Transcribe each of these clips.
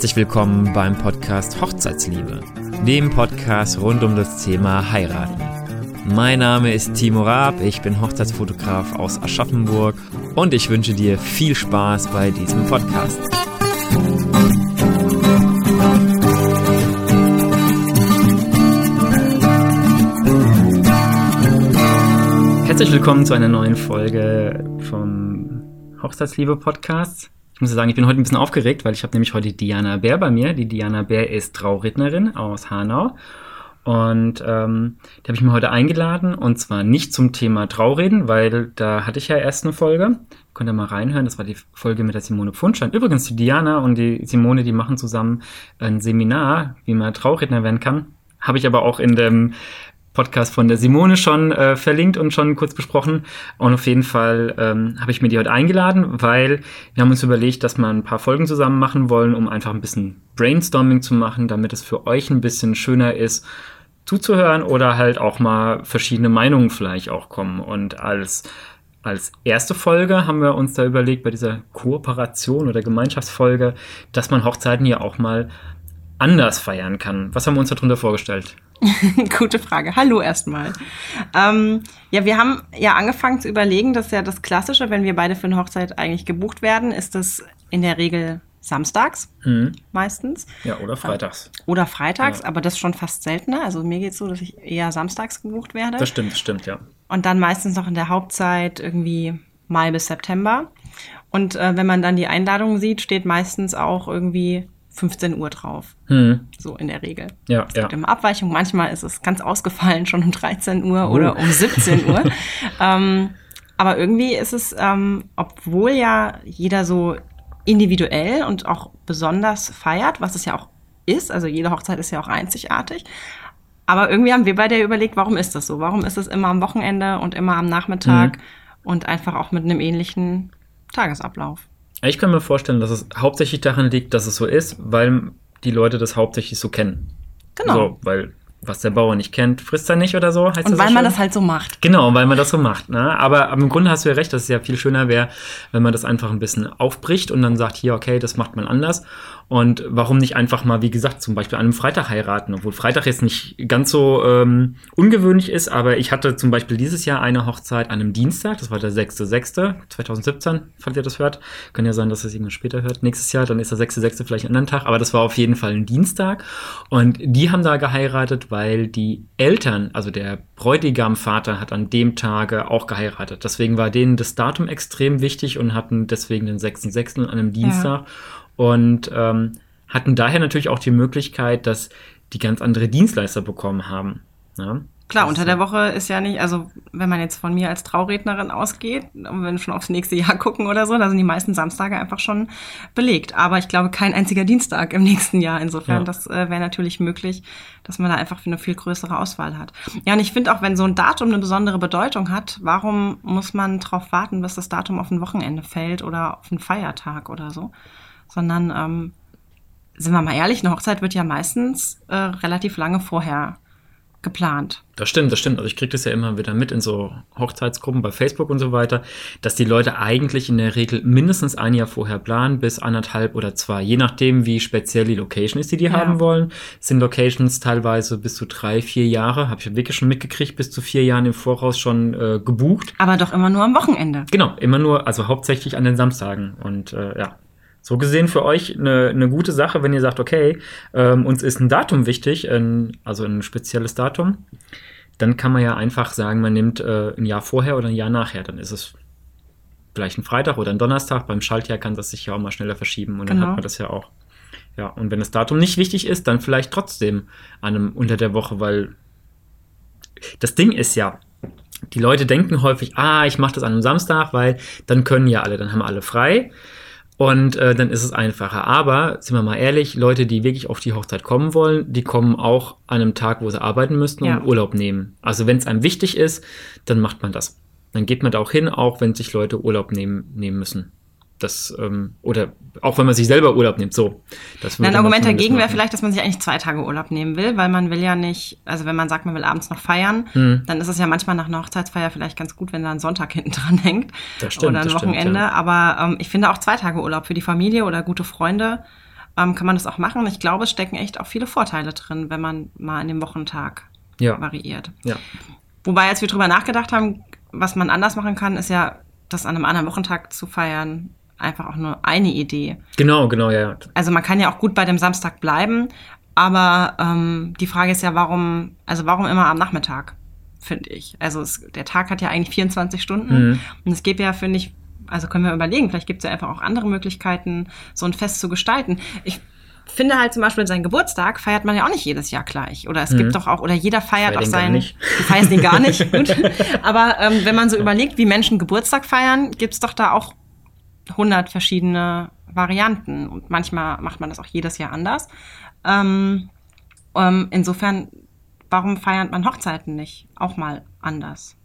Herzlich willkommen beim Podcast Hochzeitsliebe, dem Podcast rund um das Thema Heiraten. Mein Name ist Timo Raab, ich bin Hochzeitsfotograf aus Aschaffenburg und ich wünsche dir viel Spaß bei diesem Podcast. Herzlich willkommen zu einer neuen Folge vom Hochzeitsliebe Podcast. Ich muss sagen, ich bin heute ein bisschen aufgeregt, weil ich habe nämlich heute Diana Bär bei mir. Die Diana Bär ist Traurednerin aus Hanau. Und ähm, die habe ich mir heute eingeladen und zwar nicht zum Thema Traureden, weil da hatte ich ja erst eine Folge. Könnt ihr mal reinhören, das war die Folge mit der Simone Pfundschein. Übrigens, die Diana und die Simone, die machen zusammen ein Seminar, wie man Trauredner werden kann. Habe ich aber auch in dem Podcast von der Simone schon äh, verlinkt und schon kurz besprochen. Und auf jeden Fall ähm, habe ich mir die heute eingeladen, weil wir haben uns überlegt, dass wir ein paar Folgen zusammen machen wollen, um einfach ein bisschen Brainstorming zu machen, damit es für euch ein bisschen schöner ist, zuzuhören oder halt auch mal verschiedene Meinungen vielleicht auch kommen. Und als als erste Folge haben wir uns da überlegt, bei dieser Kooperation oder Gemeinschaftsfolge, dass man Hochzeiten ja auch mal anders feiern kann. Was haben wir uns darunter vorgestellt? Gute Frage. Hallo erstmal. Ähm, ja, wir haben ja angefangen zu überlegen, dass ja das Klassische, wenn wir beide für eine Hochzeit eigentlich gebucht werden, ist das in der Regel samstags mhm. meistens. Ja, oder freitags. Oder freitags, ja. aber das schon fast seltener. Also mir geht es so, dass ich eher samstags gebucht werde. Das stimmt, das stimmt, ja. Und dann meistens noch in der Hauptzeit irgendwie Mai bis September. Und äh, wenn man dann die Einladungen sieht, steht meistens auch irgendwie 15 Uhr drauf. Hm. So in der Regel. Ja, es ja. gibt immer Abweichung. Manchmal ist es ganz ausgefallen, schon um 13 Uhr oh. oder um 17 Uhr. ähm, aber irgendwie ist es, ähm, obwohl ja jeder so individuell und auch besonders feiert, was es ja auch ist, also jede Hochzeit ist ja auch einzigartig. Aber irgendwie haben wir beide überlegt, warum ist das so? Warum ist es immer am Wochenende und immer am Nachmittag mhm. und einfach auch mit einem ähnlichen Tagesablauf? Ich kann mir vorstellen, dass es hauptsächlich daran liegt, dass es so ist, weil die Leute das hauptsächlich so kennen. Genau. So, weil was der Bauer nicht kennt, frisst er nicht oder so. Heißt und weil so man das halt so macht. Genau, weil man das so macht. Ne? Aber, aber im Grunde hast du ja recht, dass es ja viel schöner wäre, wenn man das einfach ein bisschen aufbricht und dann sagt, hier, okay, das macht man anders. Und warum nicht einfach mal, wie gesagt, zum Beispiel an einem Freitag heiraten, obwohl Freitag jetzt nicht ganz so ähm, ist, aber ich hatte zum Beispiel dieses Jahr eine Hochzeit an einem Dienstag, das war der 6.6.2017, falls ihr das hört. Kann ja sein, dass es irgendwann später hört. Nächstes Jahr, dann ist der 6.6. vielleicht ein anderer Tag, aber das war auf jeden Fall ein Dienstag. Und die haben da geheiratet, weil die Eltern, also der Bräutigamvater hat an dem Tage auch geheiratet. Deswegen war denen das Datum extrem wichtig und hatten deswegen den 6.6. an einem Dienstag. Ja und ähm, hatten daher natürlich auch die Möglichkeit, dass die ganz andere Dienstleister bekommen haben. Ja? Klar, unter der Woche ist ja nicht, also wenn man jetzt von mir als Traurednerin ausgeht, und wenn wir schon aufs nächste Jahr gucken oder so, da sind die meisten Samstage einfach schon belegt. Aber ich glaube, kein einziger Dienstag im nächsten Jahr. Insofern, ja. das äh, wäre natürlich möglich, dass man da einfach eine viel größere Auswahl hat. Ja, und ich finde auch, wenn so ein Datum eine besondere Bedeutung hat, warum muss man darauf warten, bis das Datum auf ein Wochenende fällt oder auf einen Feiertag oder so? Sondern ähm, sind wir mal ehrlich, eine Hochzeit wird ja meistens äh, relativ lange vorher geplant. Das stimmt, das stimmt. Also ich kriege das ja immer wieder mit in so Hochzeitsgruppen bei Facebook und so weiter, dass die Leute eigentlich in der Regel mindestens ein Jahr vorher planen, bis anderthalb oder zwei, je nachdem, wie speziell die Location ist, die die ja. haben wollen. Sind Locations teilweise bis zu drei, vier Jahre, habe ich wirklich schon mitgekriegt, bis zu vier Jahren im Voraus schon äh, gebucht. Aber doch immer nur am Wochenende. Genau, immer nur, also hauptsächlich an den Samstagen. Und äh, ja, so gesehen für euch eine, eine gute Sache, wenn ihr sagt, okay, ähm, uns ist ein Datum wichtig, ein, also ein spezielles Datum, dann kann man ja einfach sagen, man nimmt äh, ein Jahr vorher oder ein Jahr nachher. Dann ist es vielleicht ein Freitag oder ein Donnerstag. Beim Schaltjahr kann das sich ja auch mal schneller verschieben und genau. dann hat man das ja auch. Ja, und wenn das Datum nicht wichtig ist, dann vielleicht trotzdem an einem unter der Woche, weil das Ding ist ja, die Leute denken häufig, ah, ich mache das an einem Samstag, weil dann können ja alle, dann haben alle frei. Und äh, dann ist es einfacher. Aber, sind wir mal ehrlich, Leute, die wirklich auf die Hochzeit kommen wollen, die kommen auch an einem Tag, wo sie arbeiten müssten und ja. Urlaub nehmen. Also wenn es einem wichtig ist, dann macht man das. Dann geht man da auch hin, auch wenn sich Leute Urlaub nehmen, nehmen müssen. Das, ähm, oder auch wenn man sich selber Urlaub nimmt, so. Ein Argument dagegen wäre vielleicht, dass man sich eigentlich zwei Tage Urlaub nehmen will, weil man will ja nicht, also wenn man sagt, man will abends noch feiern, hm. dann ist es ja manchmal nach einer Hochzeitsfeier vielleicht ganz gut, wenn da ein Sonntag hinten dran hängt. Das stimmt, oder ein Wochenende. Stimmt, ja. Aber ähm, ich finde auch zwei Tage Urlaub für die Familie oder gute Freunde ähm, kann man das auch machen. Ich glaube, es stecken echt auch viele Vorteile drin, wenn man mal in dem Wochentag Ja. variiert. Ja. Wobei, als wir drüber nachgedacht haben, was man anders machen kann, ist ja, das an einem anderen Wochentag zu feiern, einfach auch nur eine Idee. Genau, genau, ja. Also man kann ja auch gut bei dem Samstag bleiben, aber ähm, die Frage ist ja, warum, also warum immer am Nachmittag, finde ich. Also es, der Tag hat ja eigentlich 24 Stunden Mhm. und es gibt ja, finde ich, also können wir überlegen, vielleicht gibt es ja einfach auch andere Möglichkeiten, so ein Fest zu gestalten. Ich finde halt zum Beispiel seinen Geburtstag feiert man ja auch nicht jedes Jahr gleich. Oder es gibt doch auch, oder jeder feiert Feier auch seinen. nicht. Du feierst ihn gar nicht, gut. Aber ähm, wenn man so überlegt, wie Menschen Geburtstag feiern, gibt's doch da auch 100 verschiedene Varianten. Und manchmal macht man das auch jedes Jahr anders. Ähm, ähm, insofern, warum feiert man Hochzeiten nicht auch mal anders?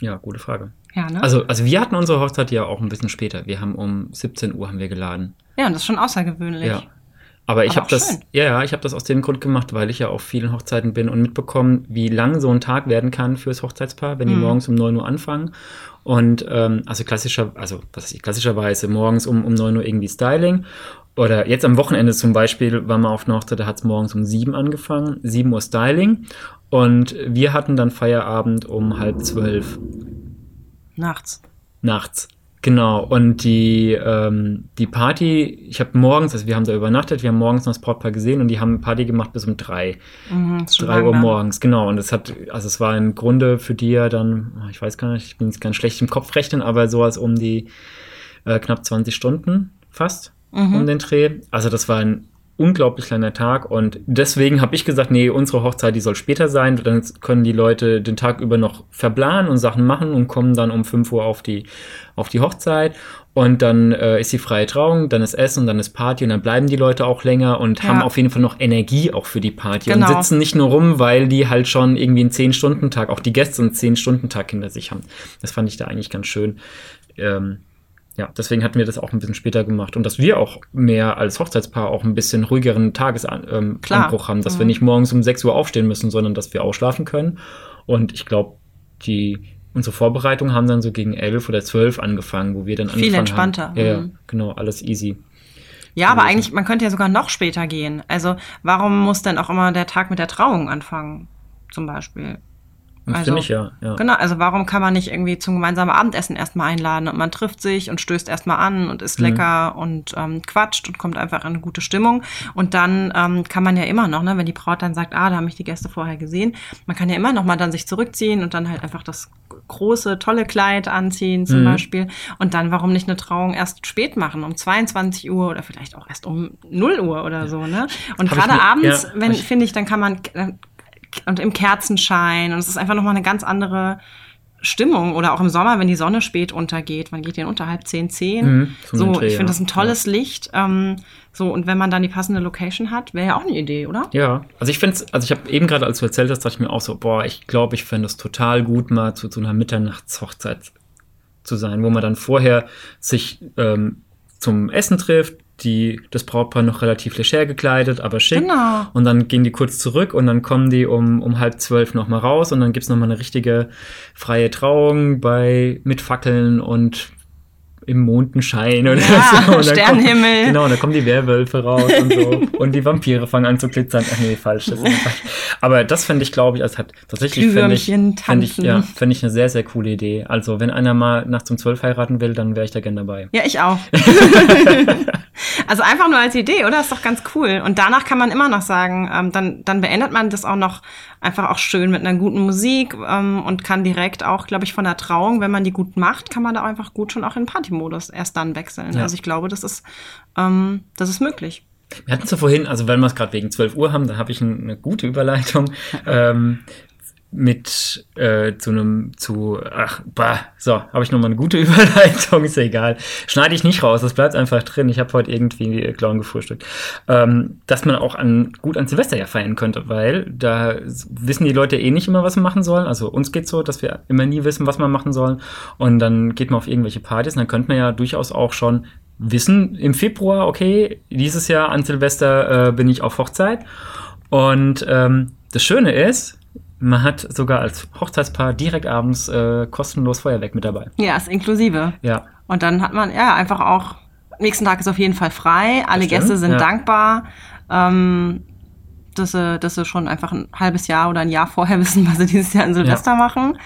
Ja, gute Frage. Ja, ne? Also, also wir hatten unsere Hochzeit ja auch ein bisschen später. Wir haben um 17 Uhr haben wir geladen. ja, und das ist schon außergewöhnlich. Ja. Aber ich Aber habe das, schön. ja, ja, ich habe das aus dem Grund gemacht, weil ich ja auf vielen Hochzeiten bin und mitbekommen, wie lang so ein Tag werden kann fürs Hochzeitspaar, wenn die Mhm. morgens um 9 Uhr anfangen. Und ähm, also klassischer, also was weiß ich, klassischerweise morgens um, um 9 Uhr irgendwie Styling. Oder jetzt am Wochenende zum Beispiel waren wir auf einer Hochzeit, da hat es morgens um 7 angefangen, 7 Uhr Styling. Und wir hatten dann Feierabend um halb zwölf Nachts. nachts. Genau, und die, ähm, die Party, ich habe morgens, also wir haben da übernachtet, wir haben morgens noch das Brautpaar gesehen und die haben Party gemacht bis um drei, Mhm, drei Uhr morgens, genau. Und es hat, also es war im Grunde für die ja dann, oh, ich weiß gar nicht, ich bin jetzt ganz schlecht im Kopf rechnen, aber sowas um die äh, knapp 20 Stunden fast Mhm. um den Dreh. Also das war ein unglaublich langer Tag und deswegen habe ich gesagt, nee, unsere Hochzeit, die soll später sein, dann können die Leute den Tag über noch verplanen und Sachen machen und kommen dann um 5 Uhr auf die, auf die Hochzeit und dann äh, ist die freie Trauung, dann ist Essen, dann ist Party und dann bleiben die Leute auch länger und Ja. haben auf jeden Fall noch Energie auch für die Party Genau. und sitzen nicht nur rum, weil die halt schon irgendwie einen 10-Stunden-Tag, auch die Gäste einen 10-Stunden-Tag hinter sich haben. Das fand ich da eigentlich ganz schön. Ähm, ja, deswegen hatten wir das auch ein bisschen später gemacht und dass wir auch mehr als Hochzeitspaar auch ein bisschen ruhigeren Tagesanbruch ähm, haben, dass wir Mhm. nicht morgens um 6 Uhr aufstehen müssen, sondern dass wir ausschlafen können. Und ich glaube, die unsere Vorbereitungen haben dann so gegen 11 oder 12 angefangen, wo wir dann Viel angefangen entspannter. haben. Ja, ja, Mhm. genau, alles easy. Ja, aber eigentlich, man könnte ja sogar noch später gehen. Also, warum muss denn auch immer der Tag mit der Trauung anfangen? Zum Beispiel. Also, finde ich ja, ja. Genau, also warum kann man nicht irgendwie zum gemeinsamen Abendessen erstmal einladen und man trifft sich und stößt erstmal an und isst Mhm. lecker und ähm, quatscht und kommt einfach in eine gute Stimmung. Und dann ähm, kann man ja immer noch, ne, wenn die Braut dann sagt, ah, da haben mich die Gäste vorher gesehen, man kann ja immer noch mal dann sich zurückziehen und dann halt einfach das große, tolle Kleid anziehen zum Mhm. Beispiel. Und dann warum nicht eine Trauung erst spät machen, um 22 Uhr oder vielleicht auch erst um 0 Uhr oder so, ne? Und gerade abends, ja, wenn, finde ich, dann kann man und im Kerzenschein und es ist einfach noch mal eine ganz andere Stimmung oder auch im Sommer, wenn die Sonne spät untergeht, wann geht die denn unter halb zehn, zehn? Mhm, so Dreh, ich finde ja. das ein tolles Licht. Ähm, so und wenn man dann die passende Location hat, wäre ja auch eine Idee, oder? Ja, also ich finde also ich habe eben gerade, als du erzählt hast, dachte ich mir auch so, boah, ich glaube, ich fände es total gut, mal zu so einer Mitternachtshochzeit zu sein, wo man dann vorher sich ähm, zum Essen trifft, die, das Brautpaar noch relativ leger gekleidet, aber schick. Genau. Und dann gehen die kurz zurück und dann kommen die um, um halb zwölf nochmal raus und dann gibt's noch mal eine richtige freie Trauung bei mit Fackeln und im Mondenschein oder Ja, so. Und Sternenhimmel. Kommt, genau, und dann kommen die Werwölfe raus und so. und die Vampire fangen an zu glitzern. Ach nee, falsch. Das ist nicht falsch. Aber das fände ich, glaube ich, als hat tatsächlich fände ich, fänd ich, ja, fänd ich eine sehr, sehr coole Idee. Also, wenn einer mal nachts um zwölf heiraten will, dann wäre ich da gern dabei. Ja, ich auch. also einfach nur als Idee, oder? Ist doch ganz cool. Und danach kann man immer noch sagen, ähm, dann, dann beendet man das auch noch einfach auch schön mit einer guten Musik ähm, und kann direkt auch, glaube ich, von der Trauung, wenn man die gut macht, kann man da einfach gut schon auch in Partymodus erst dann wechseln. Ja. Also ich glaube, das ist, ähm, das ist möglich. Wir hatten so vorhin, also wenn wir es gerade wegen 12 Uhr haben, da habe ich ein, eine gute Überleitung ähm, mit äh, zu einem, zu, ach, bah, so, habe ich nochmal eine gute Überleitung, ist ja egal. Schneide ich nicht raus, das bleibt einfach drin. Ich habe heute irgendwie Clown gefrühstückt. Ähm, dass man auch an, gut an Silvester ja feiern könnte, weil da wissen die Leute eh nicht immer, was sie machen sollen. Also uns geht's so, dass wir immer nie wissen, was wir machen sollen. Und dann geht man auf irgendwelche Partys und dann könnte man ja durchaus auch schon wissen im Februar, okay, dieses Jahr an Silvester äh, bin ich auf Hochzeit. Und ähm, das Schöne ist, man hat sogar als Hochzeitspaar direkt abends äh, kostenlos Feuerwerk mit dabei. Ja, ist inklusive. Ja, Und dann hat man ja einfach auch nächsten Tag ist auf jeden Fall frei. Alle Gäste sind ja. dankbar. Ähm, dass sie, dass sie schon einfach ein halbes Jahr oder ein Jahr vorher wissen, was sie dieses Jahr in Silvester machen.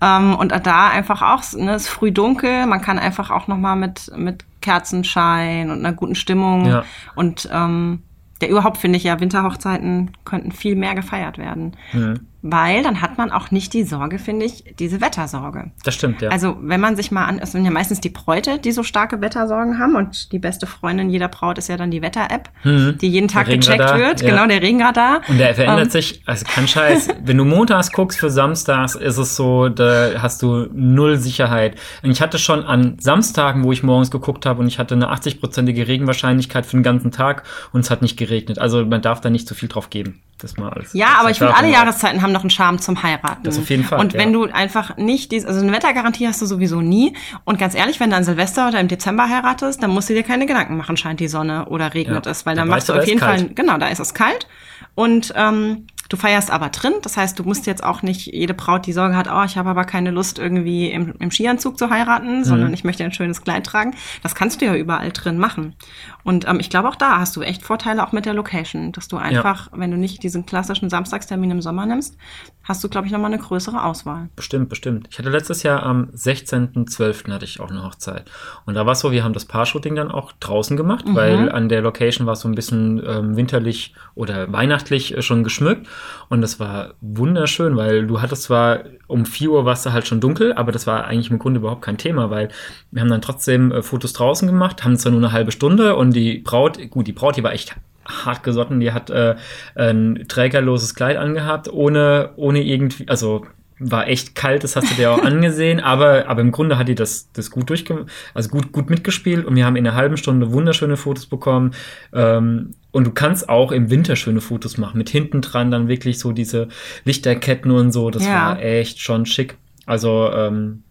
Ähm, und da einfach auch, ne, es ist früh dunkel, man kann einfach auch noch mal mit, mit Kerzenschein und einer guten Stimmung Ja. und ähm, ja, überhaupt finde ich ja, Winterhochzeiten könnten viel mehr gefeiert werden. Mhm. Weil dann hat man auch nicht die Sorge, finde ich, diese Wettersorge. Das stimmt, ja. Also, wenn man sich mal an, es sind ja meistens die Bräute, die so starke Wettersorgen haben und die beste Freundin jeder Braut ist ja dann die Wetter-App, Mhm. die jeden Tag gecheckt wird. ja. Genau, der Regenradar. Und der verändert Ähm, sich, also kein Scheiß. Wenn du montags guckst für samstags, ist es so, da hast du null Sicherheit. Und ich hatte schon an Samstagen, wo ich morgens geguckt habe und ich hatte eine 80-prozentige Regenwahrscheinlichkeit für den ganzen Tag und es hat nicht geregnet. Also man darf da nicht zu viel drauf geben. Das mal als, Ja, als aber ich finde, alle. Jahreszeiten haben noch einen Charme zum Heiraten. Das auf jeden Fall, Und wenn ja. du einfach nicht dies, also eine Wettergarantie hast du sowieso nie. Und ganz ehrlich, wenn du an Silvester oder im Dezember heiratest, dann musst du dir keine Gedanken machen, scheint die Sonne oder regnet Ja. es, weil Da dann weißt machst du, auf jeden Fall, kalt. genau, da ist es kalt. Und ähm, du feierst aber drin. Das heißt, du musst jetzt auch nicht jede Braut, die Sorge hat, oh, ich habe aber keine Lust, irgendwie im, im Skianzug zu heiraten, sondern Mhm. ich möchte ein schönes Kleid tragen. Das kannst du ja überall drin machen. Und ähm, ich glaube, auch da hast du echt Vorteile auch mit der Location, dass du einfach, wenn du nicht diesen klassischen Samstagstermin im Sommer nimmst, hast du, glaube ich, nochmal eine größere Auswahl. Bestimmt, bestimmt. Ich hatte letztes Jahr am 16.12. hatte ich auch eine Hochzeit. Und da war es so, wir haben das Paar-Shooting dann auch draußen gemacht, Mhm. weil an der Location war es so ein bisschen ähm, winterlich oder weihnachtlich äh, schon geschmückt. Und das war wunderschön, weil du hattest zwar um 4 Uhr war es da halt schon dunkel, aber das war eigentlich im Grunde überhaupt kein Thema, weil wir haben dann trotzdem äh, Fotos draußen gemacht, haben zwar nur eine halbe Stunde und die Braut, gut, die Braut, die war echt hart gesotten, die hat äh, ein trägerloses Kleid angehabt, ohne, ohne irgendwie, also war echt kalt, das hast du dir auch angesehen, aber, aber im Grunde hat die das, das gut durchge also gut, gut mitgespielt und wir haben in einer halben Stunde wunderschöne Fotos bekommen. Ähm, und du kannst auch im Winter schöne Fotos machen, mit hinten dran dann wirklich so diese Lichterketten und so. Das Ja. war echt schon schick. Also, ähm,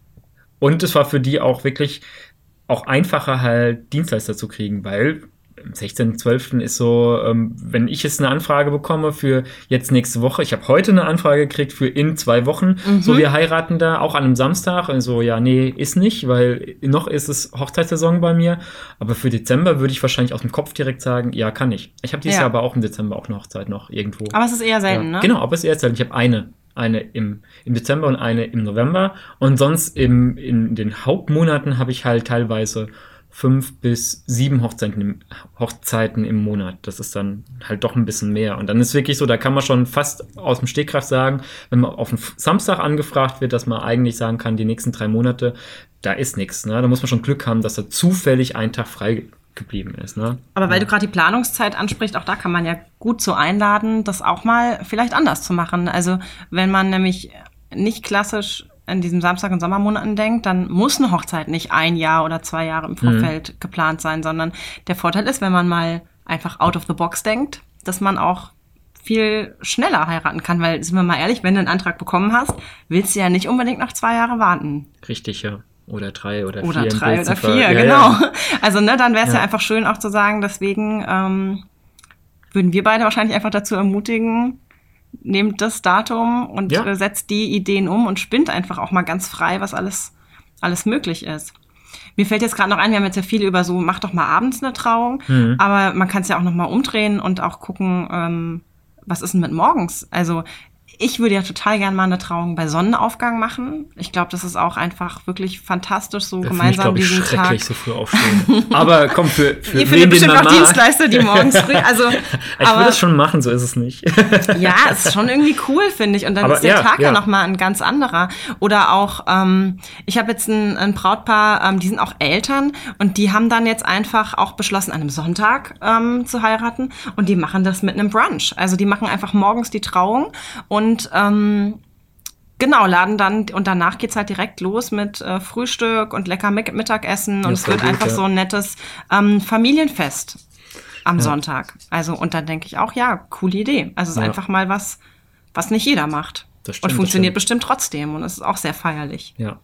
und es war für die auch wirklich auch einfacher halt Dienstleister zu kriegen, weil am 16.12. ist so, ähm, wenn ich jetzt eine Anfrage bekomme für jetzt nächste Woche, ich habe heute eine Anfrage gekriegt für in zwei Wochen, so wir heiraten da, auch an einem Samstag, also ja, nee, ist nicht, weil noch ist es Hochzeitssaison bei mir, aber für Dezember würde ich wahrscheinlich aus dem Kopf direkt sagen, ja, kann ich. Ich habe dieses Ja. Jahr aber auch im Dezember auch eine Hochzeit noch irgendwo. Aber es ist eher selten, Ja, ne? Genau, aber es ist erst selten. Ich habe eine. Eine im, im Dezember und eine im November. Und sonst im, in den Hauptmonaten habe ich halt teilweise fünf bis sieben Hochzeiten im, Hochzeiten im Monat. Das ist dann halt doch ein bisschen mehr. Und dann ist wirklich so, da kann man schon fast aus dem Stegreif sagen, wenn man auf den Samstag angefragt wird, dass man eigentlich sagen kann, die nächsten drei Monate, da ist nichts. Ne? Da muss man schon Glück haben, dass da zufällig ein Tag frei geblieben ist. Ne? Aber weil du gerade die Planungszeit ansprichst, auch da kann man ja gut so einladen, das auch mal vielleicht anders zu machen. Also wenn man nämlich nicht klassisch in diesem Samstag- und Sommermonaten denkt, dann muss eine Hochzeit nicht ein Jahr oder zwei Jahre im Vorfeld geplant sein, sondern der Vorteil ist, wenn man mal einfach out of the box denkt, dass man auch viel schneller heiraten kann, weil, sind wir mal ehrlich, wenn du einen Antrag bekommen hast, willst du ja nicht unbedingt noch zwei Jahre warten. Richtig, ja. Oder drei oder, Oder vier. im drei oder vier, Ja, genau. ja. Also, ne, dann wäre es ja. Ja. einfach schön auch zu sagen, deswegen ähm, würden wir beide wahrscheinlich einfach dazu ermutigen, nehmt das Datum und Ja. äh, setzt die Ideen um und spinnt einfach auch mal ganz frei, was alles, alles möglich ist. Mir fällt jetzt gerade noch ein, wir haben jetzt ja viel über so, mach doch mal abends eine Trauung, Mhm. aber man kann es ja auch noch mal umdrehen und auch gucken, ähm, was ist denn mit morgens? Also ich würde ja total gern mal eine Trauung bei Sonnenaufgang machen. Ich glaube, das ist auch einfach wirklich fantastisch, so Da finde ich, gemeinsam glaube ich, diesen Tag. schrecklich, so früh aufstehen. aber komm, für, für Ihr findet bestimmt auch. Dienstleister, die morgens früh, also, Ich würde es schon machen, so ist es nicht. ja, es ist schon irgendwie cool, finde ich. Und dann Aber ist der ja, Tag ja, ja. noch mal ein ganz anderer. Oder auch, ähm, ich habe jetzt ein, ein Brautpaar, ähm, die sind auch Eltern und die haben dann jetzt einfach auch beschlossen, an einem Sonntag ähm, zu heiraten und die machen das mit einem Brunch. Also die machen einfach morgens die Trauung und ähm, Genau, laden dann und danach geht's halt direkt los mit äh, Frühstück und lecker Mi- Mittagessen und Das es wird gut, einfach ja. so ein nettes ähm, Familienfest am Sonntag. Also und dann denke ich auch, ja, coole Idee. Also es ist Ja. einfach mal was, was nicht jeder macht. Das stimmt, und funktioniert stimmt. bestimmt trotzdem und es ist auch sehr feierlich. ja.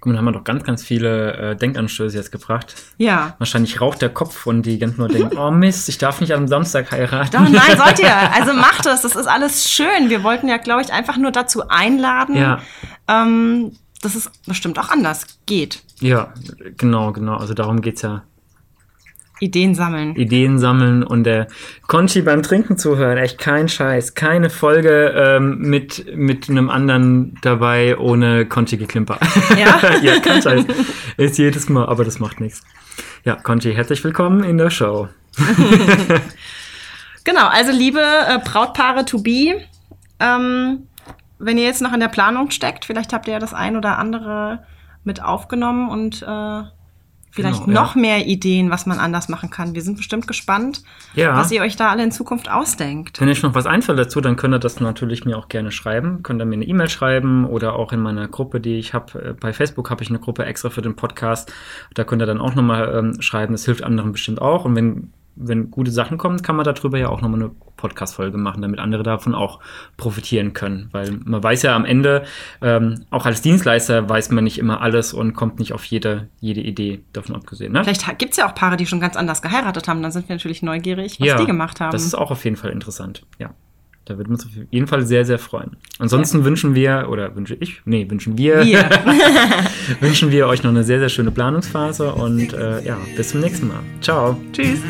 Guck mal, da haben wir doch ganz, ganz viele äh, Denkanstöße jetzt gebracht. Ja. Wahrscheinlich raucht der Kopf und die ganz nur denken, oh Mist, ich darf nicht am Samstag heiraten. Doch, nein, sollt ihr. Also macht es. Das ist alles schön. Wir wollten ja, glaube ich, einfach nur dazu einladen, Ja. ähm, dass es bestimmt auch anders geht. Ja, genau, genau. Also darum geht's ja Ideen sammeln. Ideen sammeln und der Conchi beim Trinken zuhören. Echt kein Scheiß. Keine Folge ähm, mit, mit einem anderen dabei ohne Conchi-Geklimper. Ja? ja, kein Scheiß. Ist jedes Mal, aber das macht nichts. Ja, Conchi, herzlich willkommen in der Show. genau, also liebe äh, Brautpaare to be, ähm, wenn ihr jetzt noch in der Planung steckt, vielleicht habt ihr ja das ein oder andere mit aufgenommen und äh, vielleicht Genau, ja. noch mehr Ideen, was man anders machen kann. Wir sind bestimmt gespannt, Ja. was ihr euch da alle in Zukunft ausdenkt. Wenn euch noch was einfällt dazu, dann könnt ihr das natürlich mir auch gerne schreiben. Könnt ihr mir eine E-Mail schreiben oder auch in meiner Gruppe, die ich habe. Bei Facebook habe ich eine Gruppe extra für den Podcast. Da könnt ihr dann auch nochmal ähm, schreiben. Das hilft anderen bestimmt auch. Und wenn, wenn gute Sachen kommen, kann man darüber ja auch nochmal eine Podcast-Folge machen, damit andere davon auch profitieren können. Weil man weiß ja am Ende, ähm, auch als Dienstleister weiß man nicht immer alles und kommt nicht auf jede, jede Idee davon abgesehen. Ne? Vielleicht ha- gibt's ja auch Paare, die schon ganz anders geheiratet haben. Dann sind wir natürlich neugierig, was die gemacht haben. Das ist auch auf jeden Fall interessant. Ja. Da würden wir uns auf jeden Fall sehr, sehr freuen. Ansonsten wünschen wir, oder wünsche ich, nee, wünschen wir, Wir. wünschen wir euch noch eine sehr, sehr schöne Planungsphase und äh, ja, bis zum nächsten Mal. Ciao. Tschüss.